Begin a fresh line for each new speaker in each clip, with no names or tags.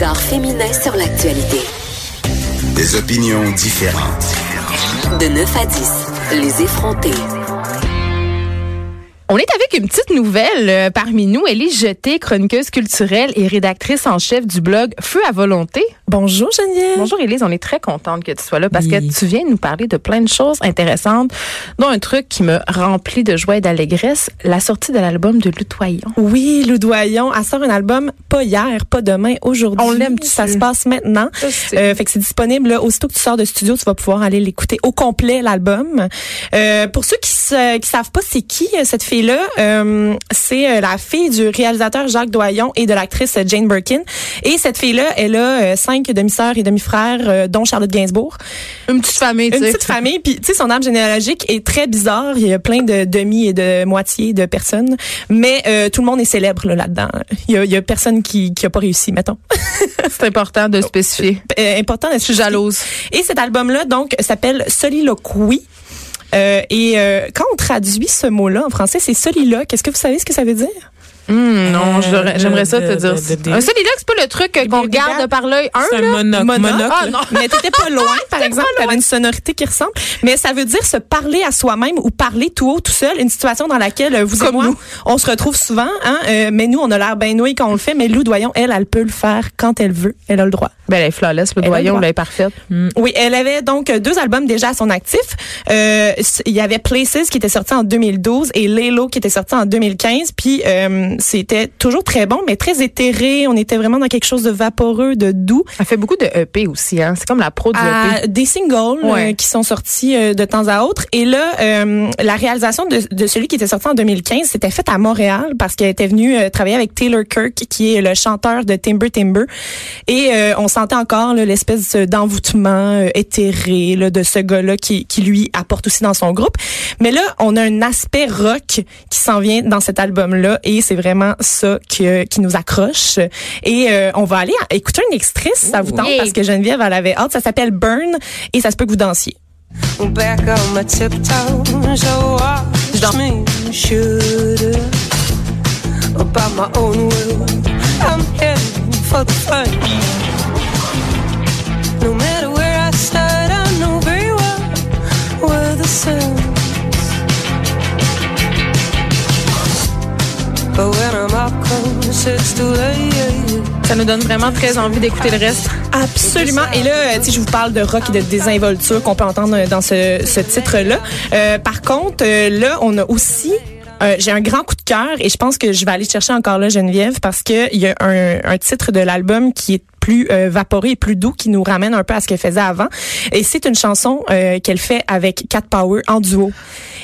Regard féminin sur l'actualité.
Des opinions différentes.
De 9 à 10, les effrontés.
On est avec une petite nouvelle euh, parmi nous. Elle est Jetée, chroniqueuse culturelle et rédactrice en chef du blog Feu à volonté.
Bonjour Geneviève.
Bonjour Élise, on est très contente que tu sois là parce que tu viens nous parler de plein de choses intéressantes, dont un truc qui me remplit de joie et d'allégresse, la sortie de l'album de Loudoyon.
Oui, Loudoyon, elle sort un album pas hier, pas demain, aujourd'hui.
On l'aime
Ça se passe maintenant. Euh, fait que c'est disponible là, aussitôt que tu sors de studio, tu vas pouvoir aller l'écouter au complet l'album. Euh, pour ceux qui, se, qui savent pas c'est qui euh, cette fille là, euh, c'est la fille du réalisateur Jacques Doyon et de l'actrice Jane Birkin. Et cette fille-là, elle a euh, cinq demi-sœurs et demi-frères, dont Charlotte Gainsbourg.
Une petite famille,
Une petite famille. Puis, tu sais, son arbre généalogique est très bizarre. Il y a plein de demi et de moitié de personnes. Mais tout le monde est célèbre là-dedans. il, y a, il y a personne qui, qui a pas réussi, mettons.
c'est important de spécifier.
important de
Je suis jalouse.
Et cet album-là, donc, s'appelle Soliloquy. Euh, et euh, quand on traduit ce mot-là en français, c'est soliloque. Est-ce que vous savez ce que ça veut dire?
Hum, non, j'aimerais ça te dire. Un soliloque, c'est pas le truc qu'on regarde par l'œil.
Un,
un
monocle. monocle.
Ah, non. Mais t'étais pas loin, par exemple. T'avais une sonorité qui ressemble. Mais ça veut dire se parler à soi-même ou parler tout haut, tout seul. Une situation dans laquelle euh, vous
Comme
et moi,
nous.
on se retrouve souvent. Hein, euh, mais nous, on a l'air bien noué quand on le fait. Mais Lou Doyon, elle, elle peut le faire quand elle veut. Elle a le droit.
Ben, elle est flawless, le doyon, elle est parfaite.
Oui, elle avait donc deux albums déjà à son actif. Euh, il y avait Places qui était sorti en 2012 et Lelo qui était sorti en 2015. Puis euh, c'était toujours très bon, mais très éthéré. On était vraiment dans quelque chose de vaporeux, de doux.
Elle fait beaucoup de EP aussi, hein. C'est comme la pro du EP.
À des singles
Ouais.
euh, qui sont sortis euh, de temps à autre. Et là, euh, la réalisation de, de celui qui était sorti en 2015, c'était faite à Montréal parce qu'elle était venue travailler avec Taylor Kirk, qui est le chanteur de Timber Timber. Et on sentait encore l'espèce d'envoûtement éthéré là, de ce gars-là qui, qui lui apporte aussi dans son groupe. Mais là, on a un aspect rock qui s'en vient dans cet album-là et c'est vraiment ça qui, euh, qui nous accroche. Et euh, on va aller à- écouter un extrait si ça vous tente parce que Geneviève, elle avait hâte. Ça s'appelle Burn et ça se peut que vous dansiez.
back on my tiptoes. So watch me should about my own will. I'm heading for the fun.
Ça nous donne vraiment très envie d'écouter le reste.
Absolument. Et là, euh, sais, je vous parle de rock et de désinvolture qu'on peut entendre euh, dans ce, titre-là. Euh, par contre, là, on a aussi j'ai un grand coup de cœur et je pense que je vais aller chercher encore là Geneviève parce que il y a un, un titre de l'album qui est plus euh, vaporé et plus doux qui nous ramène un peu à ce qu'elle faisait avant et c'est une chanson euh, qu'elle fait avec Cat Power en duo.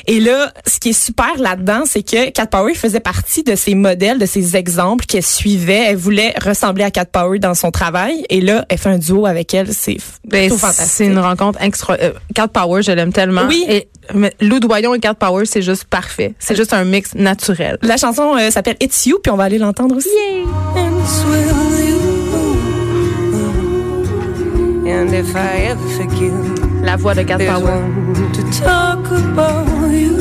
Et là, ce qui est super là-dedans, c'est que Cat Power faisait partie de ces modèles, de ces exemples qu'elle suivait. Elle voulait ressembler à Cat Power dans son travail et là, elle fait un duo avec elle. C'est
Ben,
fantastique.
c'est une rencontre extra. Euh, Cat Power, je l'aime tellement.
Oui.
Et mais Lou Doyon et Cat Power, c'est juste parfait. C'est juste un mix naturel.
La chanson euh, s'appelle It's You, puis on va aller l'entendre aussi.
you. And if I ever forget,
La voix de Cat
there's
Power.
one to talk about you.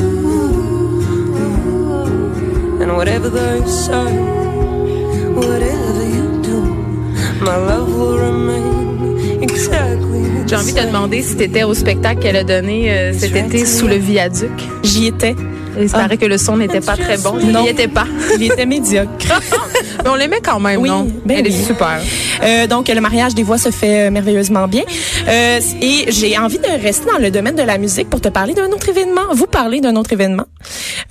And whatever they say, whatever you do, my love will remain exactly the
J'ai envie de te demander si t'étais au spectacle qu'elle a donné euh, cet été sous le viaduc.
J'y étais.
Il paraît que le son n'était pas très bon.
Non.
n'y étais pas.
Il était médiocre.
Mais on l'aimait quand même,
Oui,
non?
ben
Elle
oui.
est super.
Euh, donc, le mariage des voix se fait euh, merveilleusement bien. Euh, et j'ai envie de rester dans le domaine de la musique pour te parler d'un autre événement. Vous parler d'un autre événement.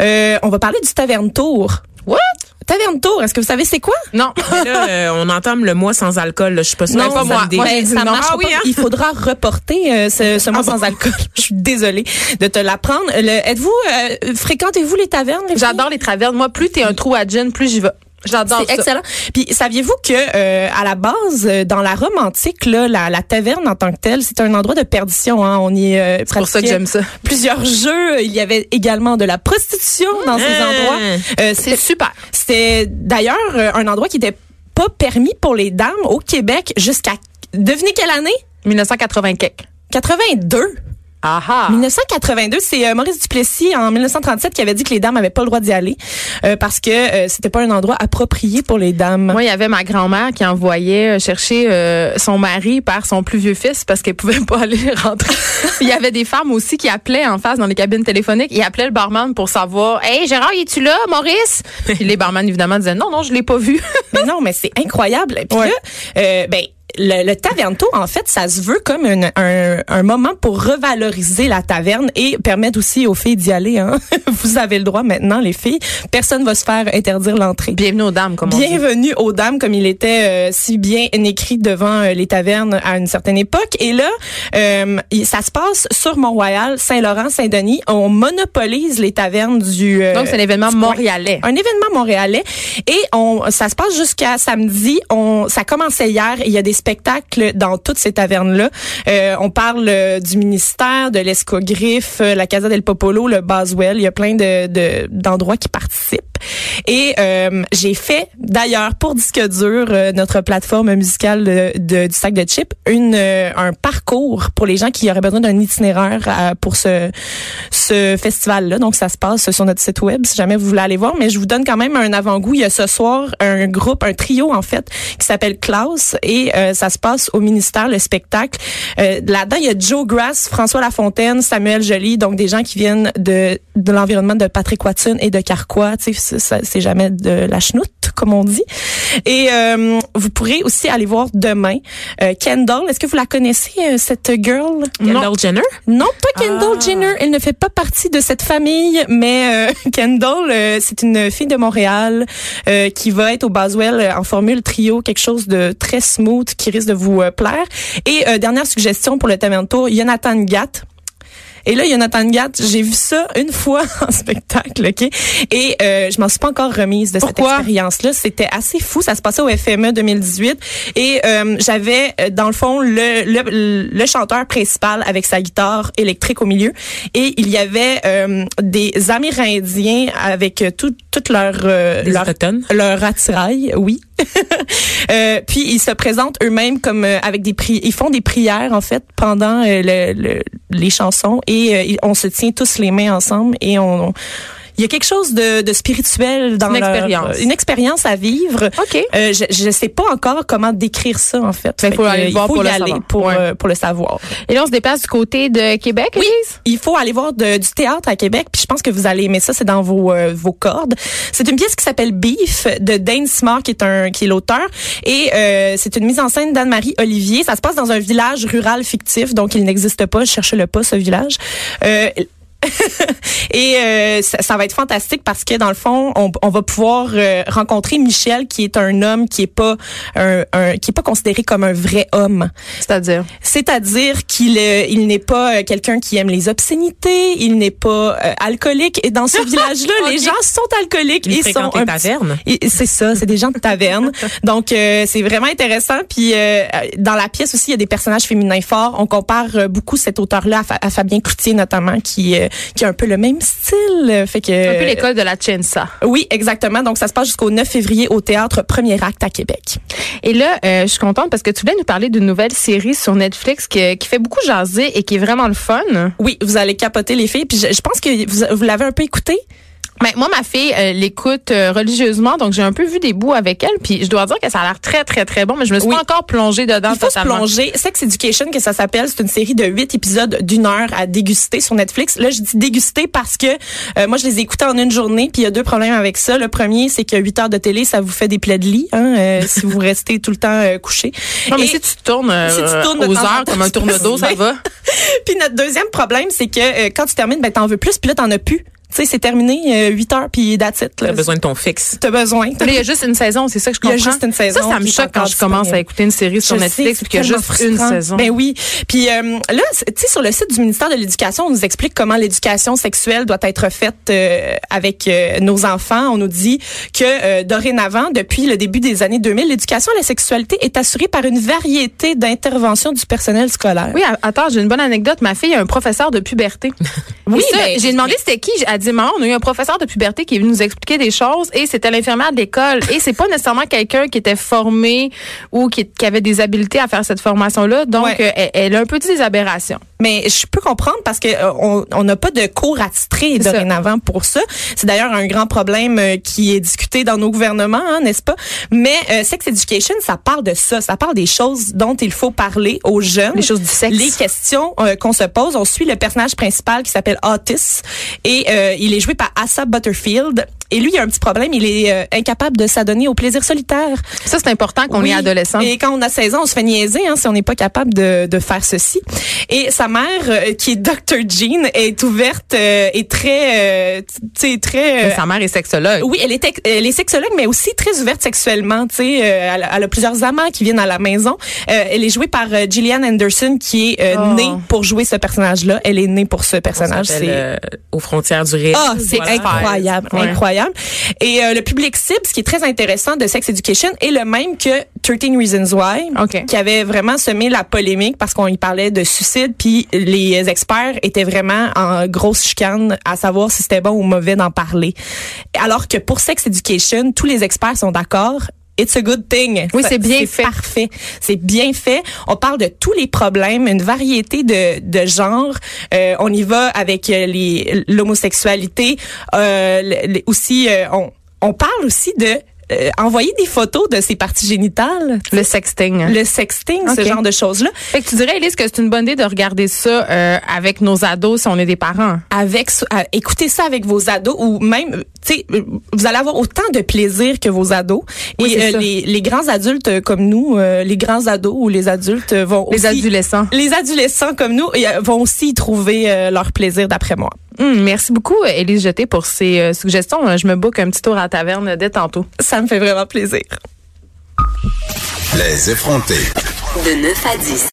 Euh, on va parler du Taverne Tour.
What?
Taverne Tour, est-ce que vous savez c'est quoi?
Non.
Mais là, euh, on entame le mois sans alcool. là. Je suis pas sûre
Non,
que
pas
ça
moi.
Ben, ça
Ah oui,
pas.
hein?
Il faudra reporter euh, ce, ce mois sans alcool. Je suis désolée de te l'apprendre. Le- Êtes-vous, euh, fréquentez-vous les tavernes? les?
J'adore les tavernes. Moi, plus t'es un trou à gin, plus j'y vais. J'adore
C'est excellent. Puis saviez-vous que euh, à la base, euh, dans la Rome antique, là, la, la taverne en tant que telle, c'est un endroit de perdition. Hein? On y euh,
C'est pour ça que j'aime ça.
Plusieurs jeux. Il y avait également de la prostitution dans ces
Hein.
endroits. Euh,
C'est super.
C'était d'ailleurs euh, un endroit qui était pas permis pour les dames au Québec jusqu'à devinez quelle année?
1980 quelque.
82.
Aha.
1982, c'est euh, Maurice Duplessis en 1937 qui avait dit que les dames avaient pas le droit d'y aller euh, parce que euh, c'était pas un endroit approprié pour les dames.
Moi, il y avait ma grand-mère qui envoyait chercher son mari par son plus vieux fils parce qu'elle pouvait pas aller rentrer. il y avait des femmes aussi qui appelaient en face dans les cabines téléphoniques. Ils appelaient le barman pour savoir Hey Gérard, es-tu là, Maurice? Puis les barman, évidemment, disaient Non, non, je l'ai pas vu.
Mais non, mais c'est incroyable. Puis
Ouais.
là, ben le, le en fait, ça se veut comme une- un, un moment pour revaloriser la taverne et permettre aussi aux filles d'y aller. Hein. Vous avez le droit maintenant, les filles. Personne va se faire interdire l'entrée.
Bienvenue aux dames, comme on dit.
Bienvenue aux dames, comme il était euh, si bien écrit devant euh, les tavernes à une certaine époque. Et là, euh, ça se passe sur Mont-Royal, Saint-Laurent, Saint-Denis. On monopolise les tavernes du... euh,
Donc, c'est un événement montréalais.
Un événement montréalais. Et on, ça se passe jusqu'à samedi. On, ça commençait hier. Il y a des spectacles dans toutes ces tavernes-là. Euh, on parle euh, du ministère, de l'Escogriffe, euh, la Casa del Popolo, le Boswell. Il y a plein de, de- d'endroits qui participent. Et euh, j'ai fait, d'ailleurs, pour Disque Dur, euh, notre plateforme musicale de, de- du sac de chips, une, euh, un parcours pour les gens qui auraient besoin d'un itinéraire euh, pour ce, ce festival-là. Donc, ça se passe sur notre site web si jamais vous voulez aller voir. Mais je vous donne quand même un avant-goût. Il y a ce soir un groupe, un trio en fait, qui s'appelle Klaus et euh, ça se passe au ministère, le spectacle. Euh, Là-dedans, il y a Joe Grass, François Lafontaine, Samuel Joly, donc des gens qui viennent de, de l'environnement de Patrick Watson et de Carquois. C'est- jamais de la chenoute, comme on dit. Et euh, vous pourrez aussi aller voir demain euh, Kendall. Est-ce que vous la connaissez, euh, cette girl?
Kendall Jenner?
Non, pas Kendall Jenner. Elle ne fait pas partie de cette famille, mais euh, Kendall, euh, c'est une fille de Montréal euh, qui va être au Boswell euh, en formule trio, quelque chose de très smooth qui risque de vous plaire. Et euh, dernière suggestion pour le Tamento, Jonathan Gatt. Et là, Jonathan Gatt, j'ai vu ça une fois en spectacle, OK? Et euh, je m'en suis pas encore remise de cette
Pourquoi?
expérience-là. C'était assez fou. Ça se passait au FME 2018. Et euh, j'avais, euh, dans le fond, le, le, le chanteur principal avec sa guitare électrique au milieu. Et il y avait euh, des Amérindiens avec euh, tout, toute leur... euh,
Des
leur leur attirail, oui. Euh, puis ils se présentent eux-mêmes comme euh, avec des pri ils font des prières en fait pendant euh, le, le- les chansons et on se tient tous les mains ensemble et on- il y a quelque chose de, de spirituel dans
Une
leur-
expérience.
une expérience à vivre.
OK.
Euh, je je sais pas encore comment décrire ça en fait.
Ben,
Fait
faut aller
il
voir
faut
pour
y
le
aller
savoir.
pour
Ouais.
euh, pour le savoir.
Et là, on se déplace du côté de Québec,
Oui, il faut aller voir de- du théâtre à Québec, puis je pense que vous allez aimer ça, c'est dans vos euh, vos cordes. C'est une pièce qui s'appelle Beef de Dane Smart qui est un qui est l'auteur et euh, c'est une mise en scène d'Anne-Marie Olivier. Ça se passe dans un village rural fictif, donc il n'existe pas, cherchez-le pas ce village. Euh, et euh, ça, ça va être fantastique parce que dans le fond, on, on va pouvoir euh, rencontrer Michel, qui est un homme qui est pas un, un- qui est pas considéré comme un vrai homme.
C'est-à-dire?
C'est-à-dire qu'il euh, il n'est pas euh, quelqu'un qui aime les obscénités, il n'est pas euh, alcoolique. Et dans ce village-là, les gens sont alcooliques
Il
et sont un et C'est ça, c'est des gens de taverne. Donc euh, c'est vraiment intéressant. Puis euh, dans la pièce aussi, il y a des personnages féminins forts. On compare beaucoup cet auteur-là à, Fa- à Fabien Cloutier notamment, qui euh, qui a un peu le même style. Fait que
Un peu l'école de la Chensa.
oui, exactement. Donc ça se passe jusqu'au 9 février au théâtre Premier Acte à Québec.
Et là, euh, je suis contente parce que tu voulais nous parler d'une nouvelle série sur Netflix qui, qui fait beaucoup jaser et qui est vraiment le fun.
Oui, vous allez capoter les filles. Puis je, je pense que vous, vous l'avez un peu écouté.
Ben, moi, ma fille euh, l'écoute euh, religieusement, donc j'ai un peu vu des bouts avec elle, puis je dois dire que ça a l'air très, très, très bon, mais je me suis
Oui.
pas encore plongée dedans
Il faut se
totalement.
plonger. Sex Education, que ça s'appelle, c'est une série de huit épisodes d'une heure à déguster sur Netflix. Là, je dis déguster parce que euh, moi, je les ai écoutés en une journée, puis il y a deux problèmes avec ça. Le premier, c'est que huit heures de télé, ça vous fait des plaies de lit, hein, euh, si vous restez tout le temps couché.
Non, mais
Et-
si tu tournes, euh,
Si tu tournes
aux heures comme un tourne-dos, ça va?
Puis notre deuxième problème, c'est que euh, quand tu termines, ben t'en veux plus, puis là t'en as plus. Sais, c'est terminé, 8 heures, puis that's it.
T'as besoin de ton fixe.
T'as besoin.
Là, il y a juste une saison, c'est ça que je
Il y
comprends.
a juste une saison
Ça, ça me choque quand je commence à écouter une série sur
Je
Netflix
sais,
puis qu'il y a juste une saison.
Ben oui. Puis euh, là, tu sais, sur le site du ministère de l'Éducation, on nous explique comment l'éducation sexuelle doit être faite euh, avec euh, nos enfants. On nous dit que euh, dorénavant, depuis le début des années 2000, l'éducation à la sexualité est assurée par une variété d'interventions du personnel scolaire.
Oui, attends, j'ai une bonne anecdote. Ma fille a un professeur de puberté.
Oui, ben,
j'ai demandé c'était qui. Elle on a eu un professeur de puberté qui est venu nous expliquer des choses et c'était l'infirmière de l'école. Et c'est pas nécessairement quelqu'un qui était formé ou qui, qui avait des habiletés à faire cette formation-là. Donc,
Ouais.
euh, elle, elle a un peu dit des aberrations.
Mais je peux comprendre parce que euh, on on n'a pas de cours attitrés
ça.
dorénavant pour ça. C'est d'ailleurs un grand problème euh, qui est discuté dans nos gouvernements, hein, n'est-ce pas? Mais euh, sex education, ça parle de ça, ça parle des choses dont il faut parler aux jeunes,
Les choses du sexe.
les questions euh, qu'on se pose. On suit le personnage principal qui s'appelle Otis et euh, il est joué par Asa Butterfield. Et lui, il a un petit problème, il est euh, incapable de s'adonner au plaisir solitaire.
Ça, c'est important qu'on
Oui.
est adolescent.
Et quand on a 16 ans, on se fait niaiser hein, si on n'est pas capable de, de faire ceci. Et sa mère, euh, qui est Dr. Jean, est ouverte euh, et très, euh, tu sais, très. euh,
Mais sa mère est sexologue.
oui, elle est, elle est sexologue, mais aussi très ouverte sexuellement. Tu sais, euh, elle, a- elle a plusieurs amants qui viennent à la maison. Euh, elle est jouée par Gillian Anderson, qui est euh,
Oh.
née pour jouer ce personnage-là. Elle est née pour ce personnage. C'est
euh, aux frontières du réel.
ah, c'est
Voilà.
incroyable,
Ouais.
incroyable. Et euh, le public cible, ce qui est très intéressant de Sex Education, est le même que 13 Reasons Why, qui avait vraiment semé la polémique parce qu'on y parlait de suicide, puis les experts étaient vraiment en grosse chicane à savoir si c'était bon ou mauvais d'en parler. Alors que pour Sex Education, tous les experts sont d'accord. It's a good thing.
Oui, c'est bien fait.
Parfait. C'est bien fait. On parle de tous les problèmes, une variété de, de genres. Euh, on y va avec euh, les l'homosexualité. Euh, aussi, euh, on, on parle aussi de euh, envoyer des photos de ses parties génitales.
Le sexting.
Le sexting, ce genre de choses-là.
Fait que tu dirais, Elise, que c'est une bonne idée de regarder ça euh, avec nos ados si on est des parents.
Avec, euh, écoutez ça avec vos ados ou même, euh, tu sais, euh, vous allez avoir autant de plaisir que vos ados.
Oui,
Et les, les grands adultes comme nous, euh, les grands ados ou les adultes vont
Les
aussi,
adolescents.
les adolescents comme nous vont aussi y trouver leur plaisir d'après moi.
Hum, merci beaucoup, Élise Jeté, pour ces euh, suggestions. Je me book un petit tour à la taverne dès tantôt.
Ça me fait vraiment plaisir.
Les effrontés.
De 9 à 10.